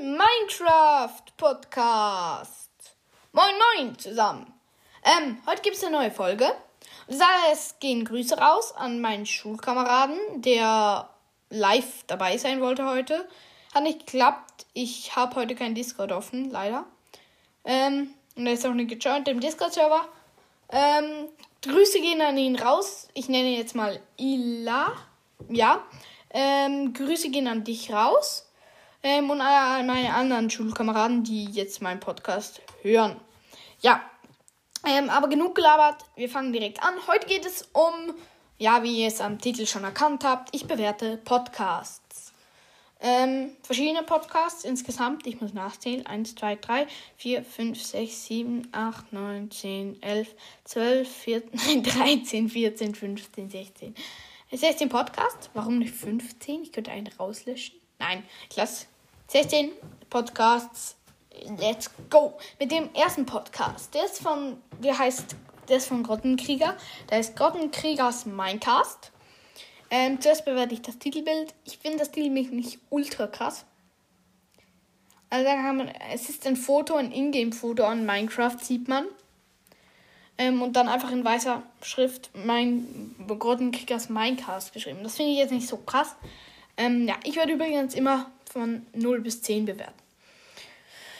Minecraft Podcast. Moin, moin zusammen. Ähm, heute gibt es eine neue Folge. Es gehen Grüße raus an meinen Schulkameraden, der live dabei sein wollte heute. Hat nicht geklappt. Ich habe heute kein Discord offen, leider. Ähm, und er ist auch nicht gejoint im Discord-Server. Ähm, Grüße gehen an ihn raus. Ich nenne ihn jetzt mal Ila. Ja. Ähm, Grüße gehen an dich raus. Ähm, und an meine anderen Schulkameraden, die jetzt meinen Podcast hören. Ja. Ähm, aber genug gelabert. Wir fangen direkt an. Heute geht es um, ja, wie ihr es am Titel schon erkannt habt, ich bewerte Podcasts. Ähm, verschiedene Podcasts insgesamt. Ich muss nachzählen. 1, 2, 3, 4, 5, 6, 7, 8, 9, 10, 11, 12, 14, 13, 14, 15, 16. 16 Podcasts. Warum nicht 15? Ich könnte einen rauslöschen. Nein, ich lasse 16 Podcasts. Let's go. Mit dem ersten Podcast. Der ist von, der heißt, der ist von Grottenkrieger. Der heißt Grottenkriegers Minecast. Ähm, zuerst bewerte ich das Titelbild. Ich finde das Titelbild nicht ultra krass. Also da man, es ist ein Foto, ein Ingame-Foto an Minecraft, sieht man. Ähm, und dann einfach in weißer Schrift mein Grottenkriegers Minecast geschrieben. Das finde ich jetzt nicht so krass. Ähm, ja, ich werde übrigens immer von 0 bis 10 bewerten.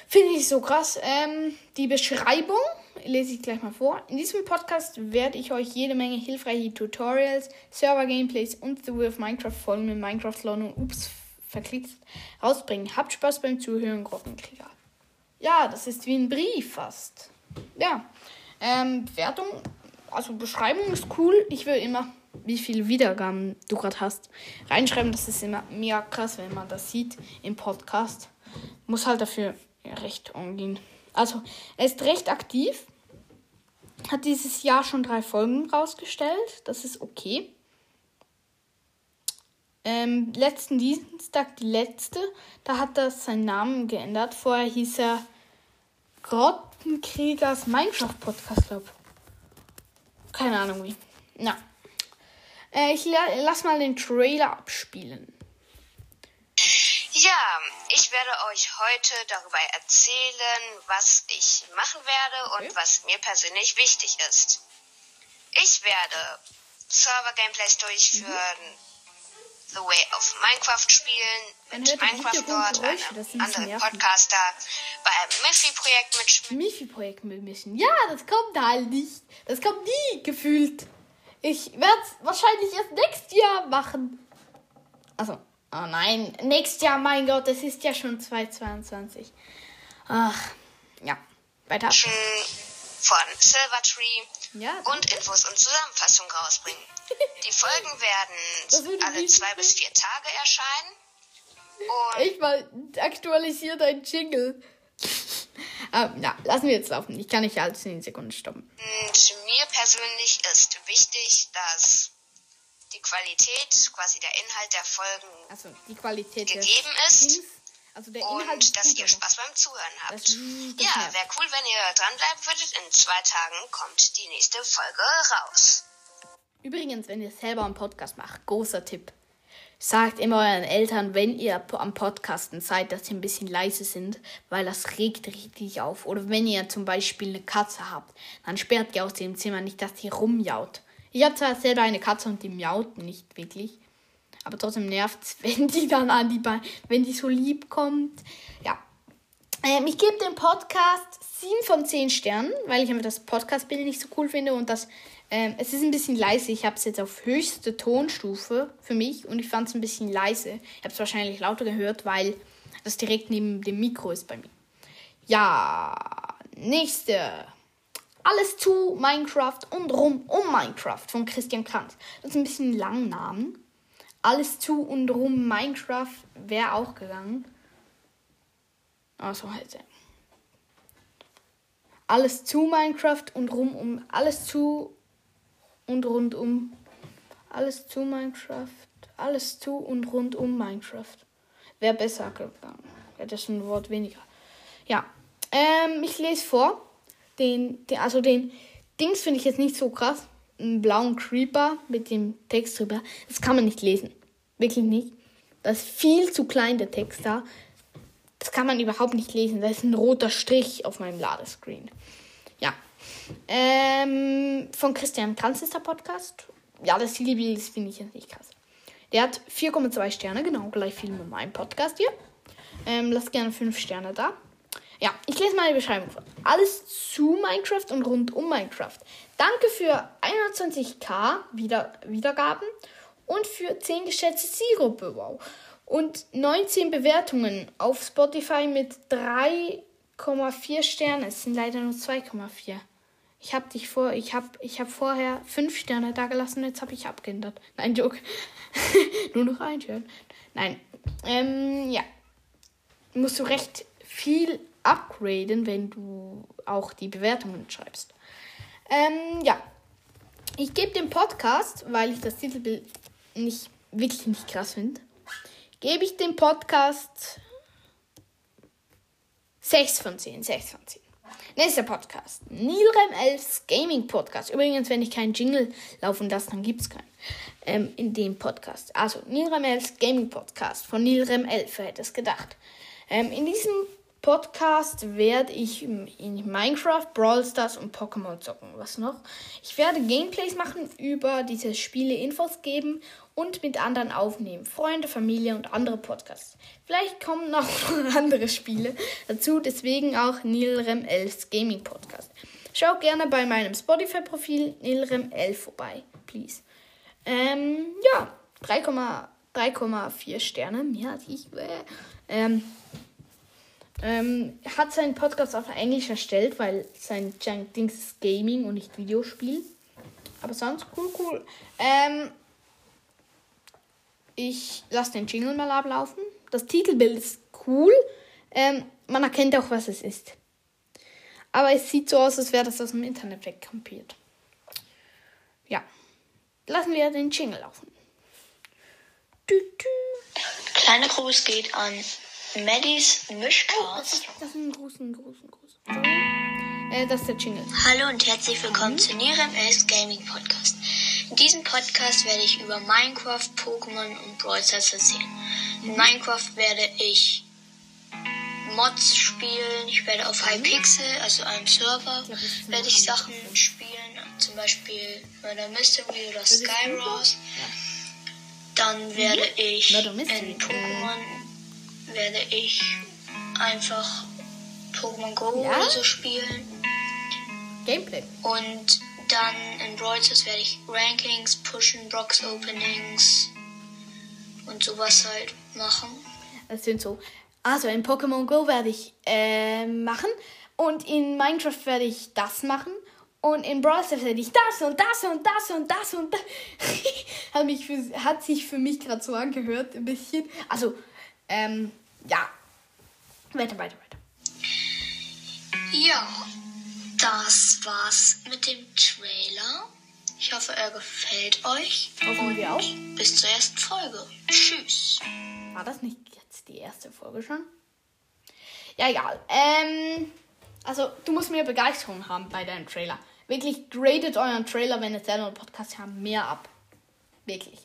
Finde ich so krass. Ähm, die Beschreibung lese ich gleich mal vor. In diesem Podcast werde ich euch jede Menge hilfreiche Tutorials, Server-Gameplays und The Way of Minecraft Folgen mit Minecraft Lawn und Ups verklickt rausbringen. Habt Spaß beim Zuhören, Grottenkrieger. Ja, das ist wie ein Brief fast. Ja. Ähm, Bewertung, also Beschreibung ist cool. Ich will immer, wie viele Wiedergaben du gerade hast, reinschreiben. Das ist immer mega krass, wenn man das sieht im Podcast. Muss halt dafür recht umgehen. Also, er ist recht aktiv. Hat dieses Jahr schon drei Folgen rausgestellt. Das ist okay. Ähm, letzten Dienstag, die letzte, da hat er seinen Namen geändert. Vorher hieß er Grottenkriegers Minecraft Podcast, glaube Keine Ahnung wie. Na. Äh, ich la lass mal den Trailer abspielen. Ja, ich werde euch heute darüber erzählen, was ich machen werde und okay. was mir persönlich wichtig ist. Ich werde Server-Gameplays durchführen, mhm. The Way of Minecraft spielen, mit Minecraft Lord, einem anderen Podcaster, bei einem Miffy-Projekt mitspielen. Miffy-Projekt mitmischen? Ja, das kommt halt nicht. Das kommt nie, gefühlt. Ich werde es wahrscheinlich erst nächstes Jahr machen. Also, Oh nein, nächstes Jahr, mein Gott, es ist ja schon 2022. Ach, ja, weiter. Von Silvertree ja. und Infos und Zusammenfassungen rausbringen. Die Folgen werden alle zwei bis vier Tage erscheinen. Und ich mal aktualisiert ein Jingle. Ähm, ja, lassen wir jetzt laufen. Ich kann nicht alles in Sekunden stoppen. Und mir persönlich ist wichtig, dass die Qualität, quasi der Inhalt der Folgen also die Qualität gegeben ist. Also der Inhalt und dass ihr Spaß beim Zuhören habt. Das, das ja, wäre cool, wenn ihr dranbleiben würdet. In zwei Tagen kommt die nächste Folge raus. Übrigens, wenn ihr selber einen Podcast macht, großer Tipp. Sagt immer euren Eltern, wenn ihr am Podcasten seid, dass sie ein bisschen leise sind, weil das regt richtig auf. Oder wenn ihr zum Beispiel eine Katze habt, dann sperrt ihr aus dem Zimmer nicht, dass die rumjaut. Ich habe zwar selber eine Katze und die miaut nicht wirklich. Aber trotzdem nervt es, wenn die dann an die Beine, wenn die so lieb kommt. Ja. Ähm, ich gebe dem Podcast 7 von 10 Sternen, weil ich einfach das Podcast-Bild nicht so cool finde und das. Ähm, es ist ein bisschen leise. Ich habe es jetzt auf höchste Tonstufe für mich und ich fand es ein bisschen leise. Ich habe es wahrscheinlich lauter gehört, weil das direkt neben dem Mikro ist bei mir. Ja, nächste. Alles zu Minecraft und rum um Minecraft von Christian Kranz. Das ist ein bisschen lang Namen. Alles zu und rum Minecraft wäre auch gegangen. Also halt. Alles zu Minecraft und rum um. Alles zu und rund um. Alles zu Minecraft. Alles zu und rund um Minecraft. Wäre besser gegangen. Wäre das ein Wort weniger. Ja. Ähm, ich lese vor den, den also den Dings finde ich jetzt nicht so krass. Einen blauen Creeper mit dem Text drüber. Das kann man nicht lesen. Wirklich nicht. Das ist viel zu klein, der Text da. Das kann man überhaupt nicht lesen. Da ist ein roter Strich auf meinem Ladescreen. Ähm, von Christian Kranz ist der Podcast. Ja, das Titelbild finde ich jetzt nicht krass. Der hat 4,2 Sterne, genau gleich viel mit meinem Podcast hier. Ähm, lasst gerne 5 Sterne da. Ja, ich lese mal die Beschreibung vor. Alles zu Minecraft und rund um Minecraft. Danke für 21k Wieder Wiedergaben und für 10 geschätzte Zielgruppe. Wow. Und 19 Bewertungen auf Spotify mit 3,4 Sternen. Es sind leider nur 2,4. Ich habe dich vor, ich habe ich hab vorher 5 Sterne da gelassen, jetzt habe ich abgeändert. Nein, Joke. nur noch ein Stern. Nein. Ähm, ja. Musst du recht viel upgraden, wenn du auch die Bewertungen schreibst. Ähm, ja. Ich gebe dem Podcast, weil ich das Titelbild nicht wirklich nicht krass finde, gebe ich dem Podcast 6 von 10. 6 von 10. Nächster Podcast. Nilrem 11 Gaming Podcast. Übrigens, wenn ich keinen Jingle laufen lasse, dann gibt es keinen. Ähm, in dem Podcast. Also, Nilrem 11 Gaming Podcast von Nilrem 11, wer hätte es gedacht. Ähm, in diesem Podcast werde ich in Minecraft, Brawl Stars und Pokémon zocken. Was noch? Ich werde Gameplays machen, über diese Spiele Infos geben und mit anderen aufnehmen. Freunde, Familie und andere Podcasts. Vielleicht kommen noch andere Spiele dazu, deswegen auch Nilrem 11 Gaming Podcast. Schau gerne bei meinem Spotify-Profil Nilrem 11 vorbei, please. Ähm, ja, 3,4 Sterne, mehr als ich. Äh, ähm, ähm, hat seinen Podcast auf Englisch erstellt, weil sein Dings ist Gaming und nicht Videospiel. Aber sonst cool, cool. Ähm, ich lasse den Jingle mal ablaufen. Das Titelbild ist cool. Ähm, man erkennt auch, was es ist. Aber es sieht so aus, als wäre das aus dem Internet wegkampiert. Ja. Lassen wir den Jingle laufen. Du, du. Kleiner Gruß geht an Maddys Mischcast. Oh, das, ist, das ist ein Gruß, ein Gruß. Äh, das ist der Jingle. Hallo und herzlich willkommen mhm. zu Nirem Gaming Podcast. In diesem Podcast werde ich über Minecraft, Pokémon und Brawl Stars erzählen. In Minecraft werde ich Mods spielen. Ich werde auf Hypixel, also einem Server, werde ich Sachen spielen. Zum Beispiel Murder Mystery oder Skyrose. Dann werde ich in Pokémon werde ich einfach Pokémon Go oder so spielen. Gameplay. Und dann in Brawl werde ich Rankings pushen, Box Openings und sowas halt machen. Das sind so. Also in Pokémon Go werde ich äh, machen und in Minecraft werde ich das machen und in Brawl Stars werde ich das und das und das und das und das. hat, mich für, hat sich für mich gerade so angehört, ein bisschen. Also, ähm, ja. Weiter, weiter, weiter. Ja, das war's mit dem Trailer. Ich hoffe, er gefällt euch. Hoffen wir auch. Bis zur ersten Folge. Tschüss. War das nicht jetzt die erste Folge schon? Ja, egal. Ähm, also, du musst mehr Begeisterung haben bei deinem Trailer. Wirklich, gradet euren Trailer, wenn ihr selber einen Podcast habt, mehr ab. Wirklich.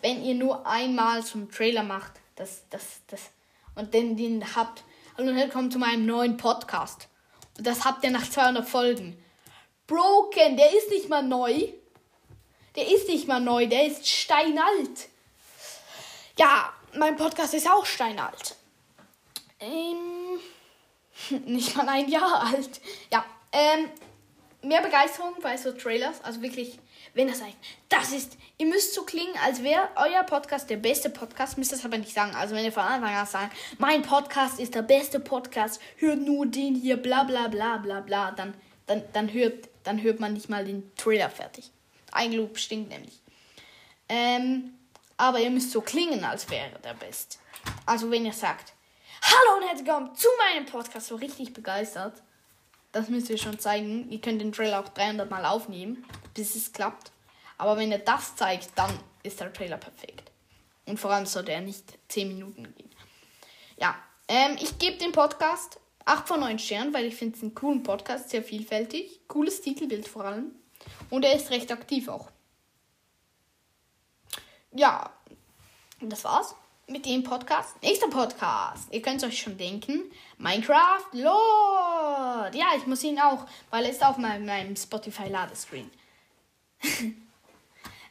Wenn ihr nur einmal zum Trailer macht, das, das, das, und den, den habt, hallo und willkommen zu meinem neuen Podcast. Das habt ihr nach 200 Folgen. Broken, der ist nicht mal neu. Der ist nicht mal neu, der ist steinalt. Ja, mein Podcast ist auch steinalt. Ähm, nicht mal ein Jahr alt. Ja, ähm, mehr Begeisterung bei so Trailers, also wirklich wenn ihr sagt, das ist, ihr müsst so klingen, als wäre euer Podcast der beste Podcast, müsst ihr das aber nicht sagen. Also wenn ihr von Anfang an sagt, mein Podcast ist der beste Podcast, hört nur den hier, bla bla bla bla bla, dann, dann, dann, hört, dann hört man nicht mal den Trailer fertig. Eigenlob stinkt nämlich. Ähm, aber ihr müsst so klingen, als wäre der beste. Also wenn ihr sagt, hallo und herzlich willkommen zu meinem Podcast, so richtig begeistert, das müsst ihr schon zeigen. Ihr könnt den Trailer auch 300 Mal aufnehmen, bis es klappt. Aber wenn ihr das zeigt, dann ist der Trailer perfekt. Und vor allem sollte er nicht 10 Minuten gehen. Ja, ähm, ich gebe dem Podcast 8 von 9 Sternen, weil ich finde es einen coolen Podcast, sehr vielfältig. Cooles Titelbild vor allem. Und er ist recht aktiv auch. Ja, das war's. mit dem Podcast. Nächster Podcast. Ihr könnt es euch schon denken. Minecraft Lord. Ja, ich muss ihn auch, weil er ist auf meinem, meinem Spotify-Ladescreen.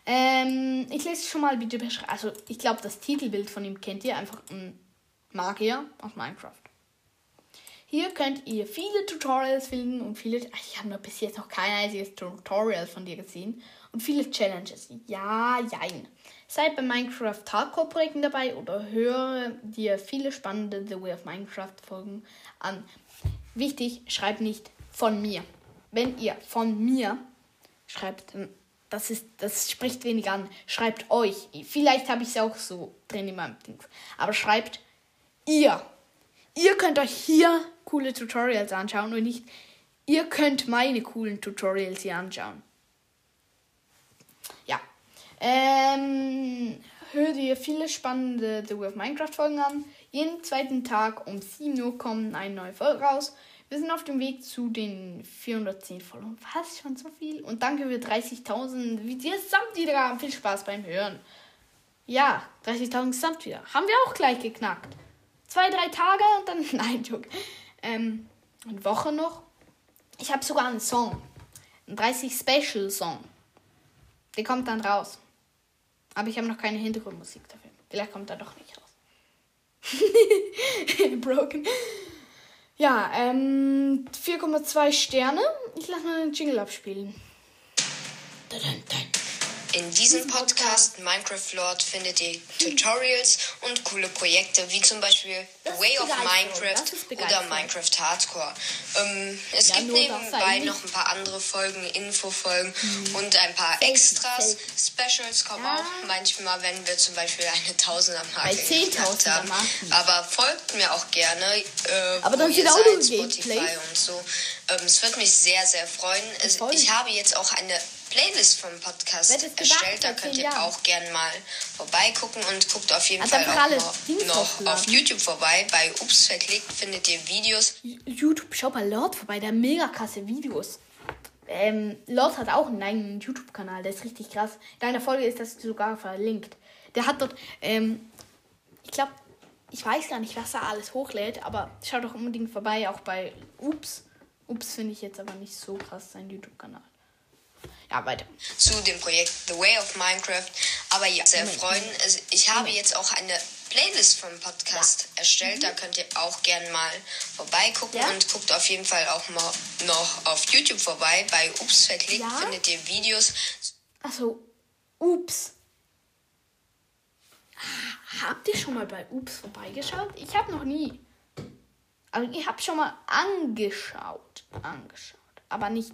ähm, ich lese schon mal bitte beschreiben. Also, ich glaube, das Titelbild von ihm kennt ihr. Einfach ein Magier aus Minecraft. Hier könnt ihr viele Tutorials finden und viele. Ich habe bis jetzt noch kein einziges Tutorial von dir gesehen. Und viele Challenges. Ja, jein. Seid bei Minecraft Hardcore Projekten dabei oder höre dir viele spannende The Way of Minecraft Folgen an. Wichtig, schreibt nicht von mir. Wenn ihr von mir schreibt, das ist, das spricht wenig an. Schreibt euch. Vielleicht habe ich es auch so drin in meinem Ding. Aber schreibt ihr. Ihr könnt euch hier coole Tutorials anschauen und nicht ihr könnt meine coolen Tutorials hier anschauen. Ähm, hör dir viele spannende The Way of Minecraft Folgen an. Jeden zweiten Tag um 7 Uhr kommen eine neue Folge raus. Wir sind auf dem Weg zu den 410 Followern. Was? Schon so viel? Und danke für 30.000 Gesamtwiedergaben. Viel Spaß beim Hören. Ja, 30.000 Gesamtwieder. Haben wir auch gleich geknackt. Zwei, drei Tage und dann. Nein, Joke. Ähm, eine Woche noch. Ich habe sogar einen Song. Ein 30 Special Song. Der kommt dann raus. Aber ich habe noch keine Hintergrundmusik dafür. Vielleicht kommt er doch nicht raus. Broken. Ja, ähm, 4,2 Sterne. Ich lasse mal den Jingle abspielen. Dun, dun, dun. In diesem Podcast Minecraft Lord findet ihr Tutorials und coole Projekte, wie zum Beispiel The Way of Minecraft oder Minecraft Hardcore. Ähm, es ja, gibt nebenbei noch ein paar andere Folgen, Infofolgen mhm. und ein paar Extras. Specials kommen ja. auch manchmal, wenn wir zum Beispiel eine Tausendermarke geknackt haben. Aber folgt mir auch gerne, äh, Aber dann wo ihr seid, Spotify und so. Ähm, es wird mich sehr, sehr freuen. Ich habe jetzt auch eine Playlist vom Podcast erstellt. Da könnt ihr Jahren. auch gerne mal vorbeigucken und guckt auf jeden also Fall auch noch, noch auf YouTube vorbei. Bei Ups verklickt findet ihr Videos. YouTube, schau bei Lord vorbei, der mega krasse Videos. Ähm, Lord hat auch einen eigenen YouTube-Kanal, der ist richtig krass. In deiner Folge ist das sogar verlinkt. Der hat dort, ähm, ich glaube, ich weiß gar nicht, was er alles hochlädt, aber schaut doch unbedingt vorbei, auch bei Ups. Ups finde ich jetzt aber nicht so krass, sein YouTube-Kanal. Ja, weiter. Zu dem Projekt The Way of Minecraft. Aber ja, sehr freuen. Also ich habe jetzt auch eine Playlist vom Podcast ja. erstellt. Mhm. Da könnt ihr auch gerne mal vorbeigucken ja. und guckt auf jeden Fall auch mal noch auf YouTube vorbei. Bei Ups verklickt ja. findet ihr Videos. Achso, Ups. Habt ihr schon mal bei Ups vorbeigeschaut? Ich habe noch nie. Aber ich habe schon mal angeschaut. Angeschaut. Aber nicht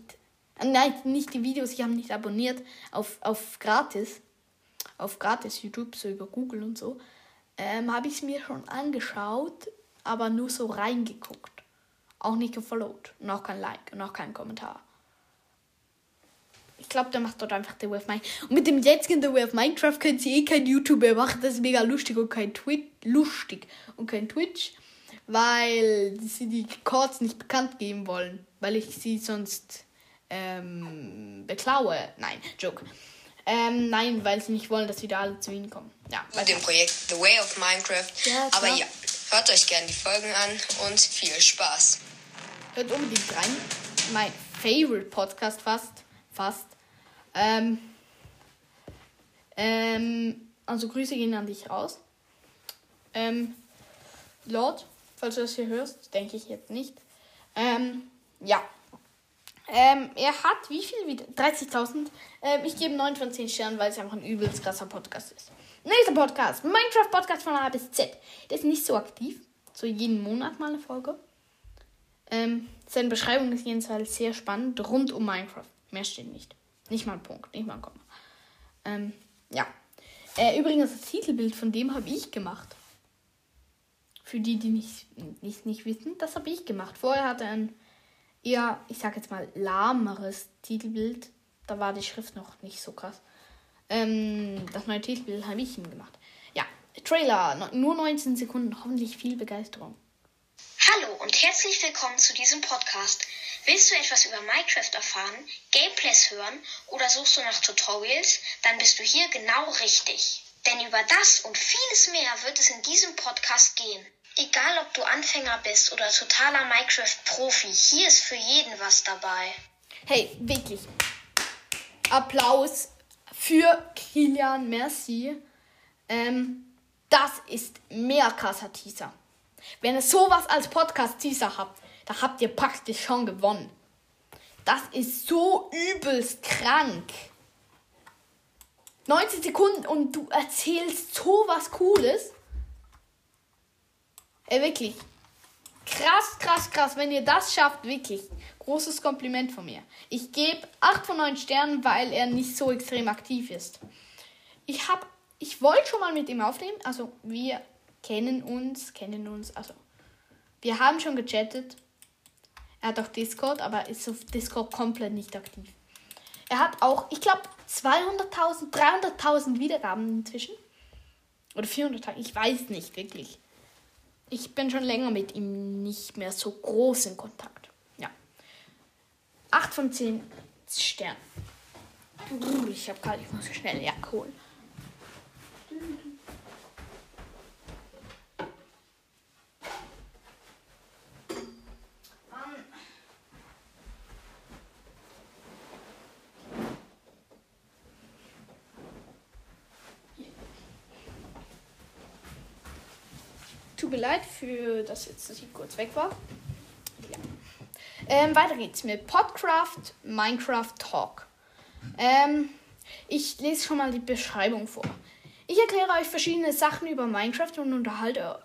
Nein, nicht die Videos, ich habe nicht abonniert auf, auf gratis. Auf gratis YouTube, so über Google und so. Ähm, habe ich es mir schon angeschaut, aber nur so reingeguckt. Auch nicht gefollowt. Und auch kein Like und auch kein Kommentar. Ich glaube, der macht dort einfach The Way of Minecraft. Und mit dem jetzigen The Way of Minecraft können sie eh kein YouTuber machen. Das ist mega lustig und kein Twitch. Lustig und kein Twitch. Weil sie die Chords nicht bekannt geben wollen. Weil ich sie sonst ähm, beklaue. Nein, Joke. Ähm, nein, weil sie nicht wollen, dass wieder alle zu ihnen kommen. Ja, Mit dem Projekt The Way of Minecraft. Ja, Aber ja, hört euch gerne die Folgen an und viel Spaß. Hört unbedingt rein. Mein Favorite Podcast fast. Fast. Ähm, ähm, also Grüße gehen an dich raus. Ähm, Lord, falls du das hier hörst, denke ich jetzt nicht. Ähm, ja. Ähm, er hat wie viel wieder? 30.000. Ähm, ich gebe 9 von 10 Sternen, weil es einfach ein übelst krasser Podcast ist. Nächster Podcast. Minecraft Podcast von A bis Z. Der ist nicht so aktiv. So jeden Monat mal eine Folge. Ähm, seine Beschreibung ist jedenfalls sehr spannend. Rund um Minecraft. Mehr steht nicht. Nicht mal ein Punkt, nicht mal ein Komma. Ähm, ja. Äh, übrigens, das Titelbild von dem habe ich gemacht. Für die, die nicht, nicht, nicht wissen, das habe ich gemacht. Vorher hat er ein eher, ich sag jetzt mal, lahmeres Titelbild. Da war die Schrift noch nicht so krass. Ähm, das neue Titelbild habe ich ihm gemacht. Ja, Trailer, nur 19 Sekunden, hoffentlich viel Begeisterung. Hallo und herzlich willkommen zu diesem Podcast. Willst du etwas über Minecraft erfahren, Gameplays hören oder suchst du nach Tutorials? Dann bist du hier genau richtig. Denn über das und vieles mehr wird es in diesem Podcast gehen. Egal ob du Anfänger bist oder totaler Minecraft-Profi, hier ist für jeden was dabei. Hey, wirklich. Applaus für Kilian, merci. Ähm, das ist mehr krasser Teaser. Wenn ihr sowas als Podcast-Teaser habt, da habt ihr praktisch schon gewonnen. Das ist so übelst krank. 90 Sekunden und du erzählst so was Cooles. Ey, wirklich. Krass, krass, krass. Wenn ihr das schafft, wirklich. Großes Kompliment von mir. Ich gebe 8 von 9 Sternen, weil er nicht so extrem aktiv ist. Ich hab, ich wollte schon mal mit ihm aufnehmen. Also, wir kennen uns, kennen uns. Also, wir haben schon gechattet. Er hat auch Discord, aber ist auf Discord komplett nicht aktiv. Er hat auch, ich glaube, 200.000, 300.000 Wiedergaben inzwischen. Oder 400.000, ich weiß nicht wirklich. Ich bin schon länger mit ihm nicht mehr so groß in Kontakt. Ja. 8 von 10 Sternen. Ich habe gerade, ich muss schnell, ja, cool. Mir leid für das jetzt, ich kurz weg war. Ja. Ähm, weiter geht's mit Podcraft Minecraft Talk. Ähm, ich lese schon mal die Beschreibung vor. Ich erkläre euch verschiedene Sachen über Minecraft und unterhalte,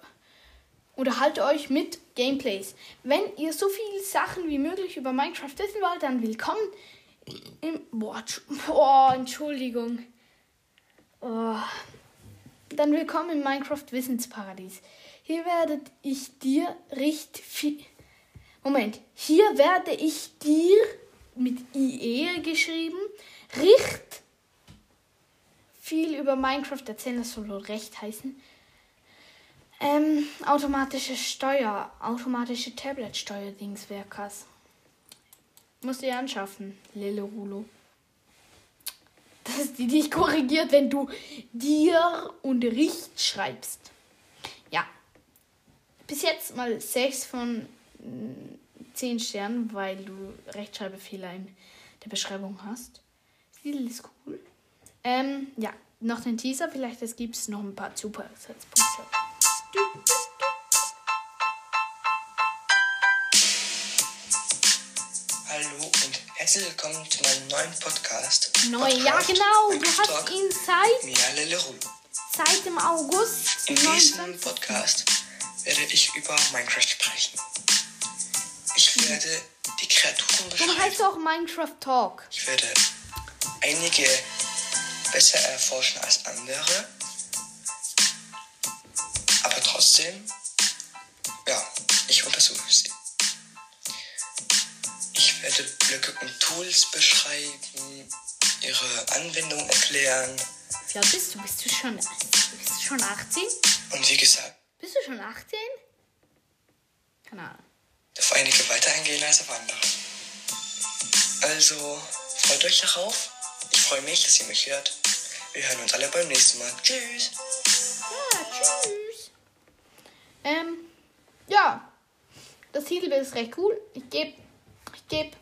unterhalte euch mit Gameplays. Wenn ihr so viele Sachen wie möglich über Minecraft wissen wollt, dann willkommen im. Boah, boah Entschuldigung. Oh. Dann willkommen im Minecraft Wissensparadies. Hier werde ich dir richtig viel. Moment. Hier werde ich dir mit IE geschrieben richt viel über Minecraft erzählen, das soll recht heißen. Ähm, automatische Steuer, automatische Tablet-Steuer-Dings. Musst du dir anschaffen, Lille Rulo. Das ist die, die dich korrigiert, wenn du dir und Richt schreibst. Bis jetzt mal 6 von 10 Sternen, weil du Rechtschreibfehler in der Beschreibung hast. Stil ist cool. Ähm, ja, noch den Teaser. Vielleicht gibt es noch ein paar Zusatzpunkte. Hallo und herzlich willkommen zu meinem neuen Podcast. Neu, ja genau. Du hast ihn seit, seit dem August In diesem 19. Podcast werde ich über Minecraft sprechen. Ich werde die Kreaturen heißt beschreiben. du auch Minecraft Talk? Ich werde einige besser erforschen als andere. Aber trotzdem, ja, ich untersuche sie. Ich werde Blöcke und Tools beschreiben, ihre Anwendung erklären Wie alt bist du? Bist du schon, bist du schon 18? und wie gesagt, du schon 18? Keine Ahnung. auf einige weiter eingehen als auf andere. Also, freut euch darauf. Ich freue mich, dass ihr mich hört. Wir hören uns alle beim nächsten Mal. Tschüss. Ja, tschüss. Ähm, ja. Das Titelbild ist recht cool. Ich gebe ich geb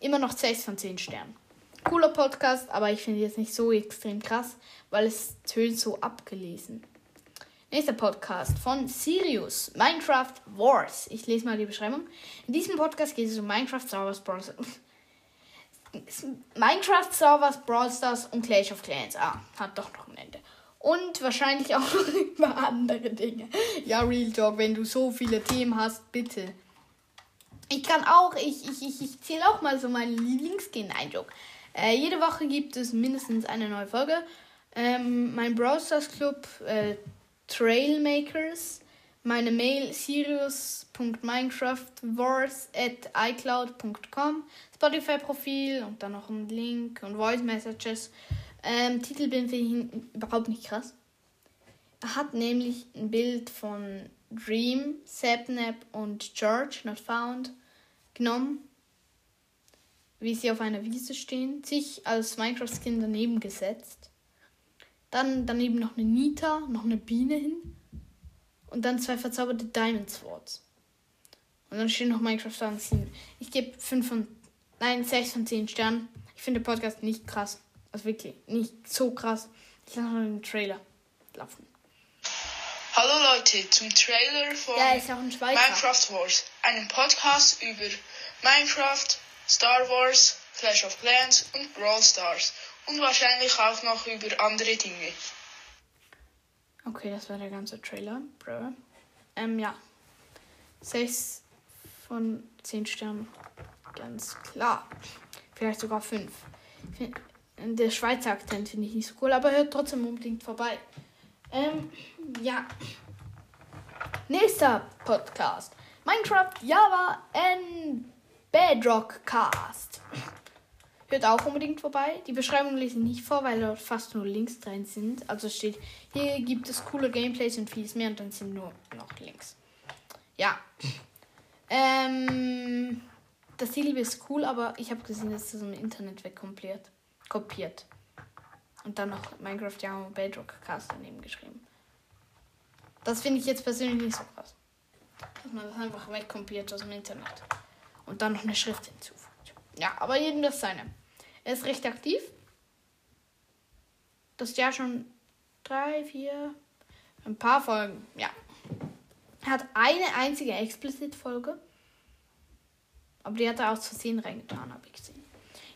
immer noch 6 von 10 Sternen. Cooler Podcast, aber ich finde jetzt nicht so extrem krass, weil es tönt so abgelesen. Nächster Podcast von Sirius, Minecraft Wars. Ich lese mal die Beschreibung. In diesem Podcast geht es um Minecraft, Star Wars, Brawl Stars. Minecraft, Star Wars, Brawl Stars und Clash of Clans. Ah, hat doch noch ein Ende. Und wahrscheinlich auch noch über andere Dinge. Ja, Real Talk, wenn du so viele Themen hast, bitte. Ich kann auch, ich, ich, ich, ich zähle auch mal so meine Lieblingsskin. Nein, Joke. Äh, jede Woche gibt es mindestens eine neue Folge. Ähm, mein Brawl Stars Club, äh, Trailmakers. Meine Mail sirius.minecraftwars at icloud.com. Spotify-Profil und dann noch ein Link und Voice Messages. Ähm, Titelbild finde ich überhaupt nicht krass. Er hat nämlich ein Bild von Dream, Sapnap und George, not found, genommen, wie sie auf einer Wiese stehen, sich als Minecraft-Skin daneben gesetzt. Dann daneben noch eine Nita, noch eine Biene hin. Und dann zwei verzauberte Diamond Swords. Und dann steht noch Minecraft an 7. Ich gebe 5 von, nein, 6 von 10 Sternen. Ich finde den Podcast nicht krass. Also wirklich, nicht so krass. Ich lasse noch den Trailer laufen. Hallo Leute zum Trailer von Ja. Minecraft Wars, einem Podcast über Minecraft, Star Wars, Clash of Clans und Brawl Stars und wahrscheinlich auch noch über andere Dinge. Okay, das war der ganze Trailer, Bro. Ähm, ja. 6 von 10 Sternen. Ganz klar. Vielleicht sogar 5. Der Schweizer Akzent finde ich nicht so cool, aber hört trotzdem unbedingt vorbei. Ähm, ja. Nächster Podcast. Minecraft, Java and Bedrock Cast. Hört auch unbedingt vorbei. Die Beschreibung lese ich nicht vor, weil dort fast nur Links drin sind. Also steht, hier gibt es coole Gameplays und vieles mehr und dann sind nur noch Links. Ja. Ähm, das Ziel ist cool, aber ich habe gesehen, dass das im Internet wegkopiert. Kopiert. Und dann noch Minecraft Java Bedrock Cast daneben geschrieben. Das finde ich jetzt persönlich nicht so krass. Dass man das einfach wegkopiert aus dem Internet. Und dann noch eine Schrift hinzufügt. Ja, aber jedem das seine. Er ist recht aktiv. Das Jahr schon drei, vier, ein paar Folgen. Ja. Er hat eine einzige Explicit-Folge. Aber die hat er aus Versehen reingetan, habe ich gesehen.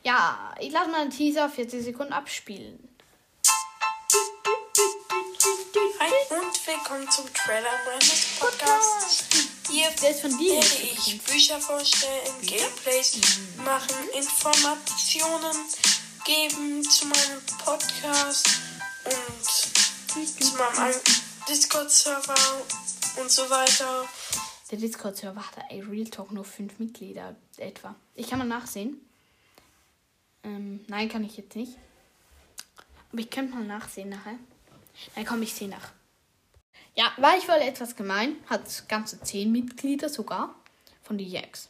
Ja, ich lasse mal einen Teaser 40 Sekunden abspielen. Hi und willkommen zum Trailer meines Podcasts. Hier werde ich Bücher vorstellen, Gameplays machen, Informationen geben zu meinem Podcast und zu meinem Discord-Server und so weiter. Der Discord-Server hat ey, Real Talk nur fünf Mitglieder etwa. Ich kann mal nachsehen. Ähm, nein, kann ich jetzt nicht. Aber ich könnte mal nachsehen nachher. Dann komme ich sehen nach. Ja, war ich wohl etwas gemein. Hat ganze zehn Mitglieder sogar. Von die Jacks.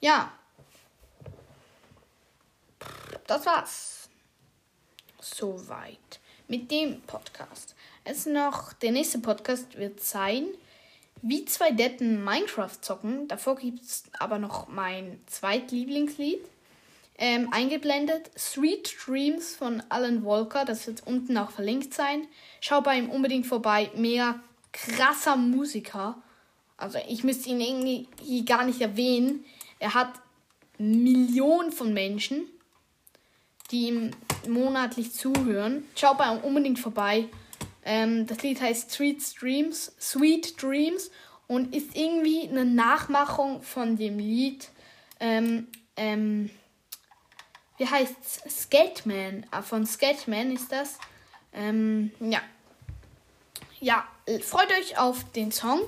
Ja. Das war's. Soweit. Mit dem Podcast. Jetzt noch, der nächste Podcast wird sein, wie zwei Deppen Minecraft zocken. Davor gibt es aber noch mein zweitlieblingslied. Ähm, eingeblendet. Sweet Dreams von Alan Walker. Das wird unten auch verlinkt sein. Schau bei ihm unbedingt vorbei. Mega krasser Musiker. Also ich müsste ihn irgendwie gar nicht erwähnen. Er hat Millionen von Menschen, die ihm monatlich zuhören. Schau bei ihm unbedingt vorbei. Ähm, das Lied heißt Sweet Dreams, Sweet Dreams und ist irgendwie eine Nachmachung von dem Lied. Ähm, ähm, wie heißt's? Skatman. Ah, Von Skatman ist das. Ähm, ja. Ja, äh, freut euch auf den Song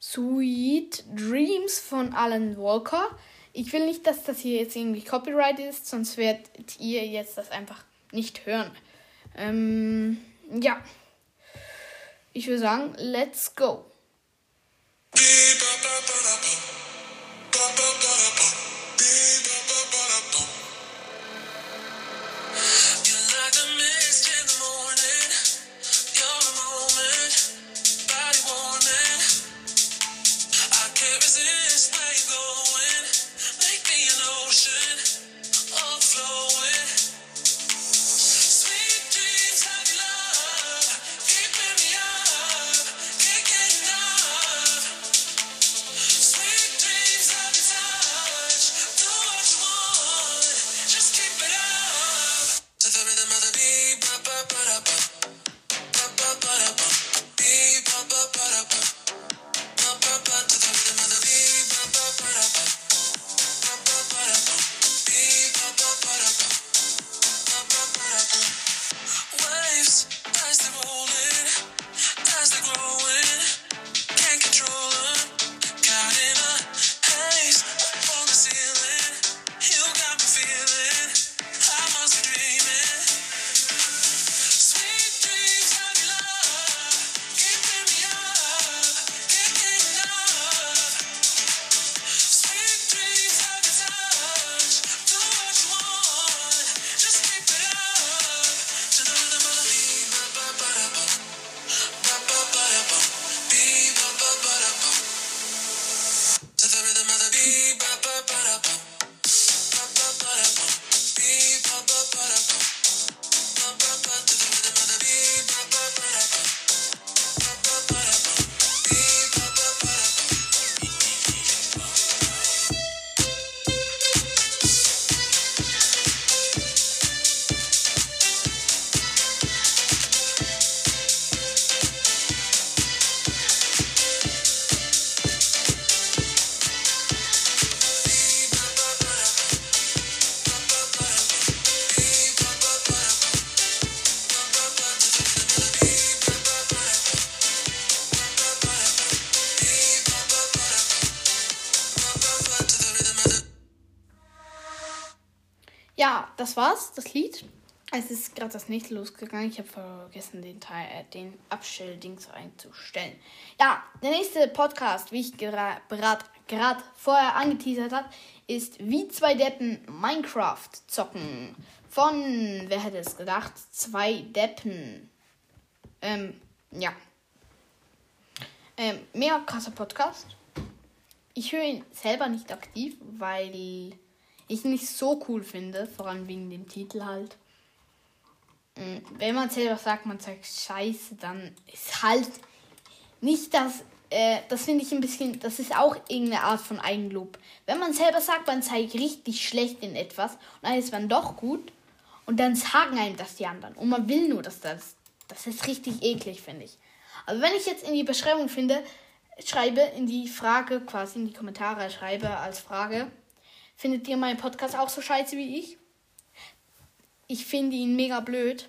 Sweet Dreams von Alan Walker. Ich will nicht, dass das hier jetzt irgendwie Copyright ist, sonst werdet ihr jetzt das einfach nicht hören. Ähm, ja. Ich würde sagen, let's go. Das war's, das Lied. Es ist gerade das nächste losgegangen. Ich habe vergessen, den Teil, äh, den Abstelldings einzustellen. Ja, der nächste Podcast, wie ich gerade gerade vorher angeteasert habe, ist wie zwei Deppen Minecraft zocken. Von, wer hätte es gedacht, zwei Deppen. Ähm, ja. Ähm, mega krasser Podcast. Ich höre ihn selber nicht aktiv, weil ich nicht so cool finde, vor allem wegen dem Titel halt. Mm, Wenn man selber sagt, man sagt Scheiße, dann ist halt nicht das. Äh, das finde ich ein bisschen. Das ist auch irgendeine Art von Eigenlob. Wenn man selber sagt, man sei richtig schlecht in etwas und dann ist man doch gut und dann sagen einem das die anderen und man will nur, dass das. Das ist richtig eklig, finde ich. Also wenn ich jetzt in die Beschreibung finde, schreibe in die Frage, quasi in die Kommentare schreibe als Frage, findet ihr meinen Podcast auch so scheiße wie ich? Ich finde ihn mega blöd.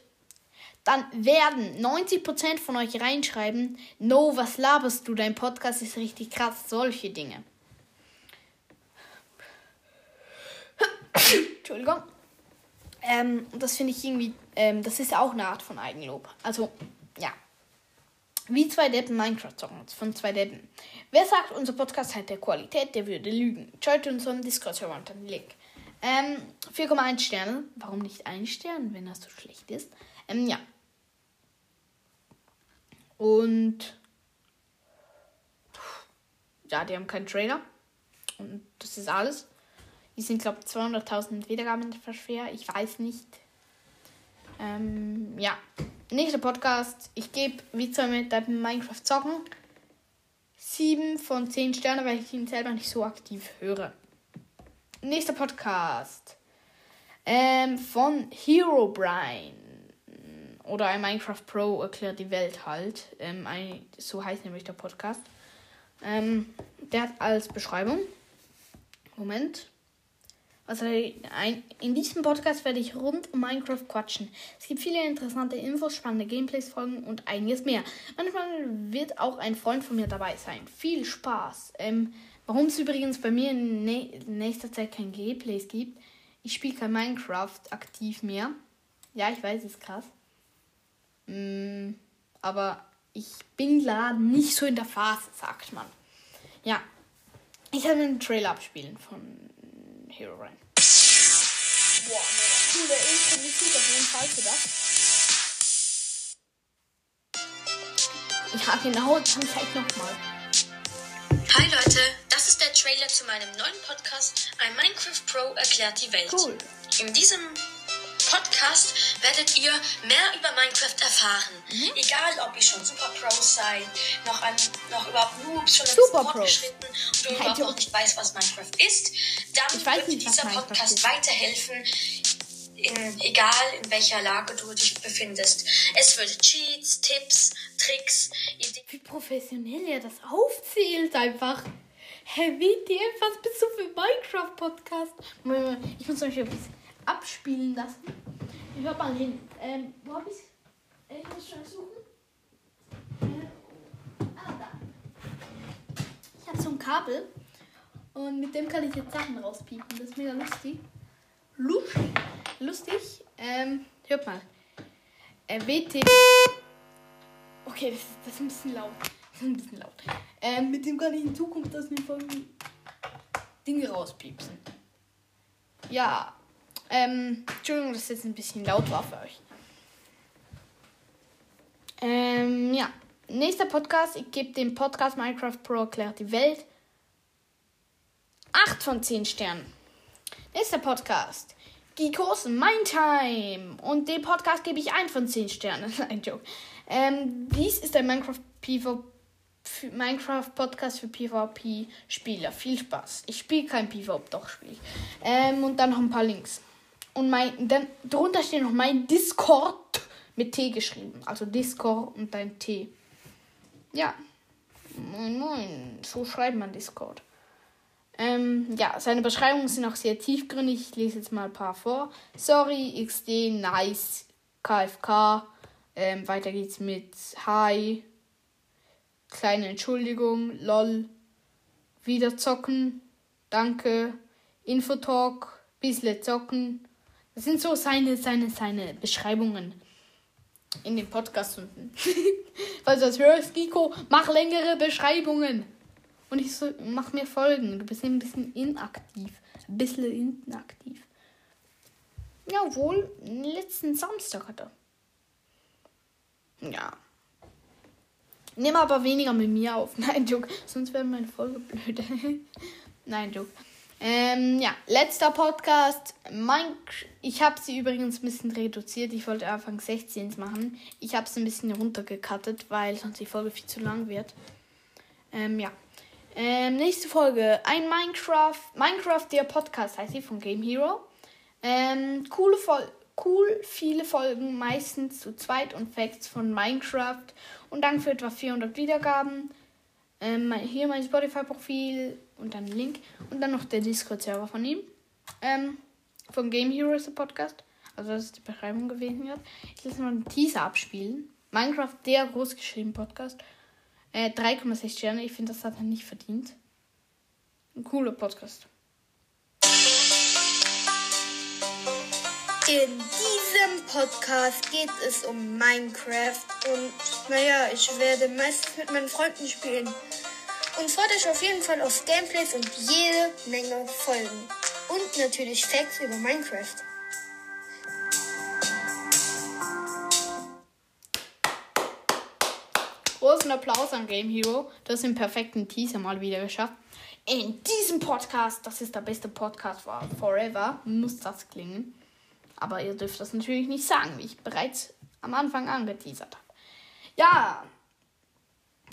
Dann werden 90% von euch reinschreiben, no, was laberst du, dein Podcast ist richtig krass, solche Dinge. Entschuldigung. Ähm, das finde ich irgendwie, ähm, das ist auch eine Art von Eigenlob. Also, ja. Wie zwei Deppen Minecraft zocken von zwei Deppen. Wer sagt, unser Podcast hat der Qualität, der würde lügen. Schaut unseren Discord-Server unter den Link. Ähm, 4,1 Sterne. Warum nicht ein Stern, wenn das so schlecht ist? Ähm, ja. Und ja, die haben keinen Trailer. Und das ist alles. Die sind, glaube ich, 200.000 Wiedergaben schwer. Ich weiß nicht. Ähm, ja. Nächster Podcast. Ich gebe wie zwei mit Minecraft zocken. 7 von 10 Sterne, weil ich ihn selber nicht so aktiv höre. Nächster Podcast. Ähm, von Hero Brian. Oder ein Minecraft Pro erklärt die Welt halt. Ähm, ein, so heißt nämlich der Podcast. Ähm, der hat als Beschreibung. Moment. Also in diesem Podcast werde ich rund um Minecraft quatschen. Es gibt viele interessante Infos, spannende Gameplays, Folgen und einiges mehr. Manchmal wird auch ein Freund von mir dabei sein. Viel Spaß. Ähm, warum es übrigens bei mir in nä- nächster Zeit kein Gameplays gibt. Ich spiele kein Minecraft aktiv mehr. Ja, ich weiß, ist krass. Mm, aber ich bin gerade nicht so in der Phase, sagt man. Ja. Ich werde einen Trailer abspielen von Hero Ryan. Boah, mega coole Intro-Musik auf jeden Fall für das. Ja, genau, dann gleich nochmal. Hi Leute, das ist der Trailer zu meinem neuen Podcast Ein Minecraft Pro erklärt die Welt. Cool. In diesem Podcast werdet ihr mehr über Minecraft erfahren. Mhm. Egal, ob ihr schon Super Pros seid, noch, an, noch überhaupt Noobs, schon ein Super fortgeschritten und Ja, überhaupt noch nicht weiß, was Minecraft ist, dann wird nicht, dieser Podcast ist. weiterhelfen, in, egal in welcher Lage du dich befindest. Es wird Cheats, Tipps, Tricks, Ideen. Wie professionell er das aufzählt einfach. Hä, WTF, was bist du für Minecraft-Podcast? Ich muss euch ein bisschen abspielen lassen. Hört mal hin. Ähm, wo hab ich's? Äh, Ich muss schon suchen. Äh, ah, da. Ich habe so ein Kabel. Und mit dem kann ich jetzt Sachen rauspiepen. Das ist mega lustig. Lustig. Lustig. Ähm, hört mal. Äh, WT. Okay, das ist, das ist ein bisschen laut. Das ist ein bisschen laut. Ähm, mit dem kann ich in Zukunft aus den Folgen Dinge rauspiepsen. Ja. Ähm, Entschuldigung, dass das jetzt ein bisschen laut war für euch. Ähm, ja. Nächster Podcast. Ich gebe dem Podcast Minecraft Pro erklärt die Welt 8 von 10 Sternen. Nächster Podcast. Geekos Mind Time. Und dem Podcast gebe ich 1 von 10 Sternen. ein Joke. Ähm, dies ist ein Minecraft PvP. Minecraft Podcast für PvP Spieler. Viel Spaß. Ich spiele kein PvP, doch spiele ich. Ähm, und dann noch ein paar Links. Und mein, dann drunter steht noch mein Discord mit T geschrieben. Also Discord und dein T. Ja. Moin, moin. So schreibt man Discord. Ähm, ja, seine Beschreibungen sind auch sehr tiefgründig. Ich lese jetzt mal ein paar vor. Sorry, XD, nice, KFK. Ähm, weiter geht's mit Hi. Kleine Entschuldigung, lol. Wieder zocken. Danke. Infotalk. Bissle zocken. Das sind so seine, seine, seine Beschreibungen in den Podcast unten. Falls du das hörst, Giko, mach längere Beschreibungen. Und ich so, mach mir Folgen. Du bist ein bisschen inaktiv. Ein bisschen inaktiv. Jawohl, letzten Samstag hat er. Ja. Nimm aber weniger mit mir auf. Nein, Joke. Sonst wäre meine Folge blöd. Nein, Joke. Ähm, ja, letzter Podcast. Mein, ich habe sie übrigens ein bisschen reduziert. Ich wollte Anfang 16 machen. Ich habe es ein bisschen runtergekattet, weil sonst die Folge viel zu lang wird. Ähm, ja. Ähm, nächste Folge. Ein Minecraft. Minecraft, der Podcast heißt sie von Game Hero. Ähm, coole Folge. Cool, viele Folgen, meistens zu zweit und Facts von Minecraft. Und danke für etwa 400 Wiedergaben. Ähm, hier mein Spotify-Profil und dann Link. Und dann noch der Discord-Server von ihm. Ähm, von Game Heroes, der Podcast. Also das ist die Beschreibung gewesen jetzt. Ich lasse mal einen Teaser abspielen. Minecraft, der großgeschrieben Podcast. Äh, 3,6 Sterne. Ich finde, das hat er nicht verdient. Ein cooler Podcast. In diesem Podcast geht es um Minecraft und naja, ich werde meistens mit meinen Freunden spielen. Und freut euch auf jeden Fall auf Gameplays und jede Menge Folgen. Und natürlich Facts über Minecraft. Großen Applaus an Game Hero. Du hast den perfekten Teaser mal wieder geschafft. In diesem Podcast, das ist der beste Podcast for forever, muss das klingen. Aber ihr dürft das natürlich nicht sagen, wie ich bereits am Anfang angeteasert habe. Ja,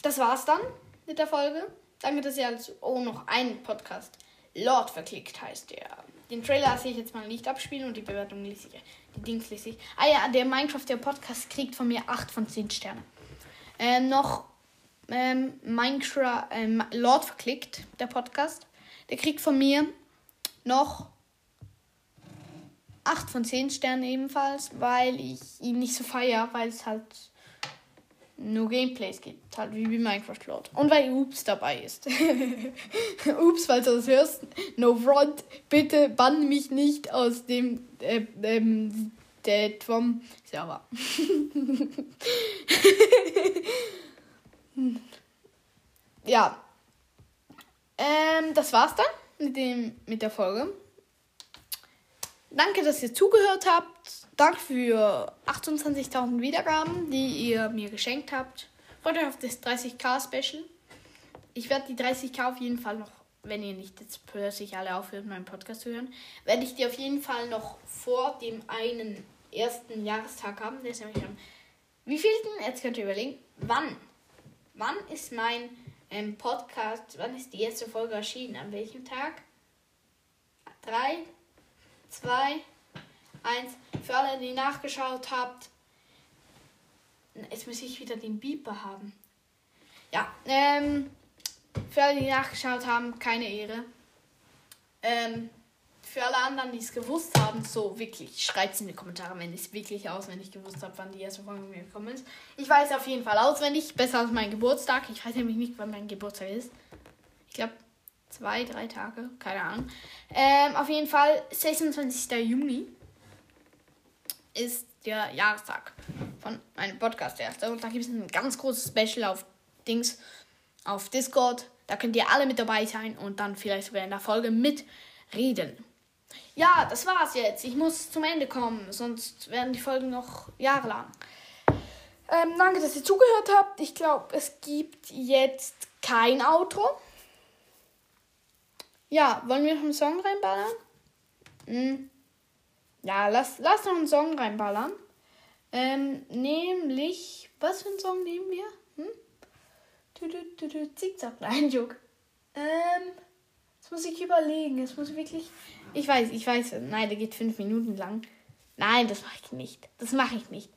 das war's dann mit der Folge. Danke, dass ihr als oh noch einen Podcast Lord verklickt heißt der. Den Trailer lasse ich jetzt mal nicht abspielen und die Bewertung lese ich. Die Dings lese ich. Ah ja, der Minecraft der Podcast kriegt von mir 8 von 10 Sterne. Ähm, noch ähm, Minecraft ähm, Lord verklickt, der Podcast. Der kriegt von mir noch 8 von 10 Sternen ebenfalls, weil ich ihn nicht so feier, weil es halt nur Gameplays gibt, halt wie bei Minecraft Lord. Und weil Oops dabei ist. Oops, falls du das hörst, no front, bitte bann mich nicht aus dem äh, ähm, der vom Server. ja. Ähm, das war's dann mit, dem, mit der Folge. Danke, dass ihr zugehört habt. Danke für 28.000 Wiedergaben, die ihr mir geschenkt habt. Freut euch auf das 30k Special. Ich werde die 30k auf jeden Fall noch, wenn ihr nicht jetzt plötzlich alle aufhört, meinen Podcast zu hören, werde ich die auf jeden Fall noch vor dem einen ersten Jahrestag haben. Der ist nämlich am wievielten? Jetzt könnt ihr überlegen, wann? Wann ist mein ähm, Podcast, wann ist die erste Folge erschienen? An welchem Tag? Drei, zwei, eins. Für alle, die nachgeschaut habt, jetzt muss ich wieder den Beeper haben. Ja, ähm, für alle, die nachgeschaut haben, keine Ehre. Ähm, für alle anderen, die es gewusst haben, so wirklich, schreibt es in die Kommentare, wenn ich es wirklich auswendig gewusst habe, wann die erste Folge mir gekommen ist. Ich weiß auf jeden Fall auswendig, besser als mein Geburtstag. Ich weiß nämlich nicht, wann mein Geburtstag ist. Ich glaube, zwei, drei Tage, keine Ahnung. Ähm, auf jeden Fall, 26. Juni ist der Jahrestag von meinem Podcast erster. Und da gibt es ein ganz großes Special auf Dings, auf Discord. Da könnt ihr alle mit dabei sein und dann vielleicht sogar in der Folge mitreden. Ja, das war's jetzt. Ich muss zum Ende kommen, sonst werden die Folgen noch jahrelang. Ähm, danke, dass ihr zugehört habt. Ich glaube, es gibt jetzt kein Outro. Ja, wollen wir noch einen Song reinballern? Hm. Ja, lass, lass noch einen Song reinballern. Ähm, nämlich, was für einen Song nehmen wir? Hm? Du, du, du, du, Zickzack, nein, Joke. Ähm, jetzt muss ich überlegen. Es muss wirklich. Ich weiß, ich weiß. Nein, der geht fünf Minuten lang. Nein, das mache ich nicht. Das mache ich nicht.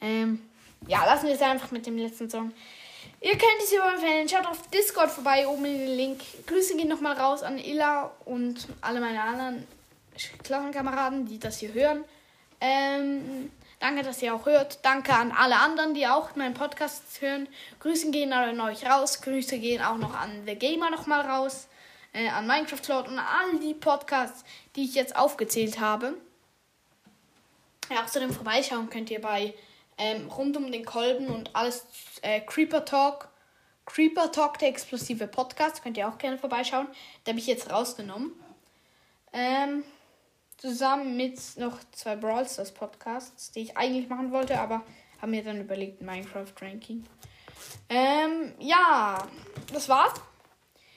Ähm, ja, lassen wir es einfach mit dem letzten Song. Ihr könnt es überempfehlen. Schaut auf Discord vorbei, oben in den Link. Grüße gehen nochmal raus an Illa und alle meine anderen Klassenkameraden, die das hier hören. Ähm, danke, dass ihr auch hört. Danke an alle anderen, die auch meinen Podcast hören. Grüße gehen an euch raus. Grüße gehen auch noch an The Gamer nochmal raus. Äh, an Minecraft Lord und an all die Podcasts, die ich jetzt aufgezählt habe. Ja, außerdem vorbeischauen könnt ihr bei ähm, Rund um den Kolben und alles äh, Creeper Talk. Creeper Talk, der explosive Podcast, könnt ihr auch gerne vorbeischauen. Da habe ich jetzt rausgenommen. Ähm, zusammen mit noch zwei Brawl Stars Podcasts, die ich eigentlich machen wollte, aber habe mir dann überlegt, Minecraft Ranking. Ähm, ja, das war's.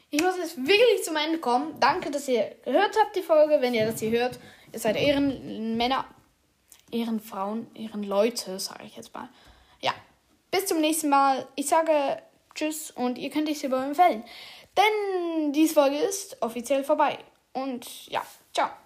Ich muss jetzt wirklich zum Ende kommen. Danke, dass ihr gehört habt, die Folge. Wenn ihr das hier hört, ihr seid Ehrenmänner, Ehrenfrauen, Ehrenleute, sage ich jetzt mal. Ja, bis zum nächsten Mal. Ich sage Tschüss und ihr könnt dich über empfehlen. Denn diese Folge ist offiziell vorbei. Und ja, ciao.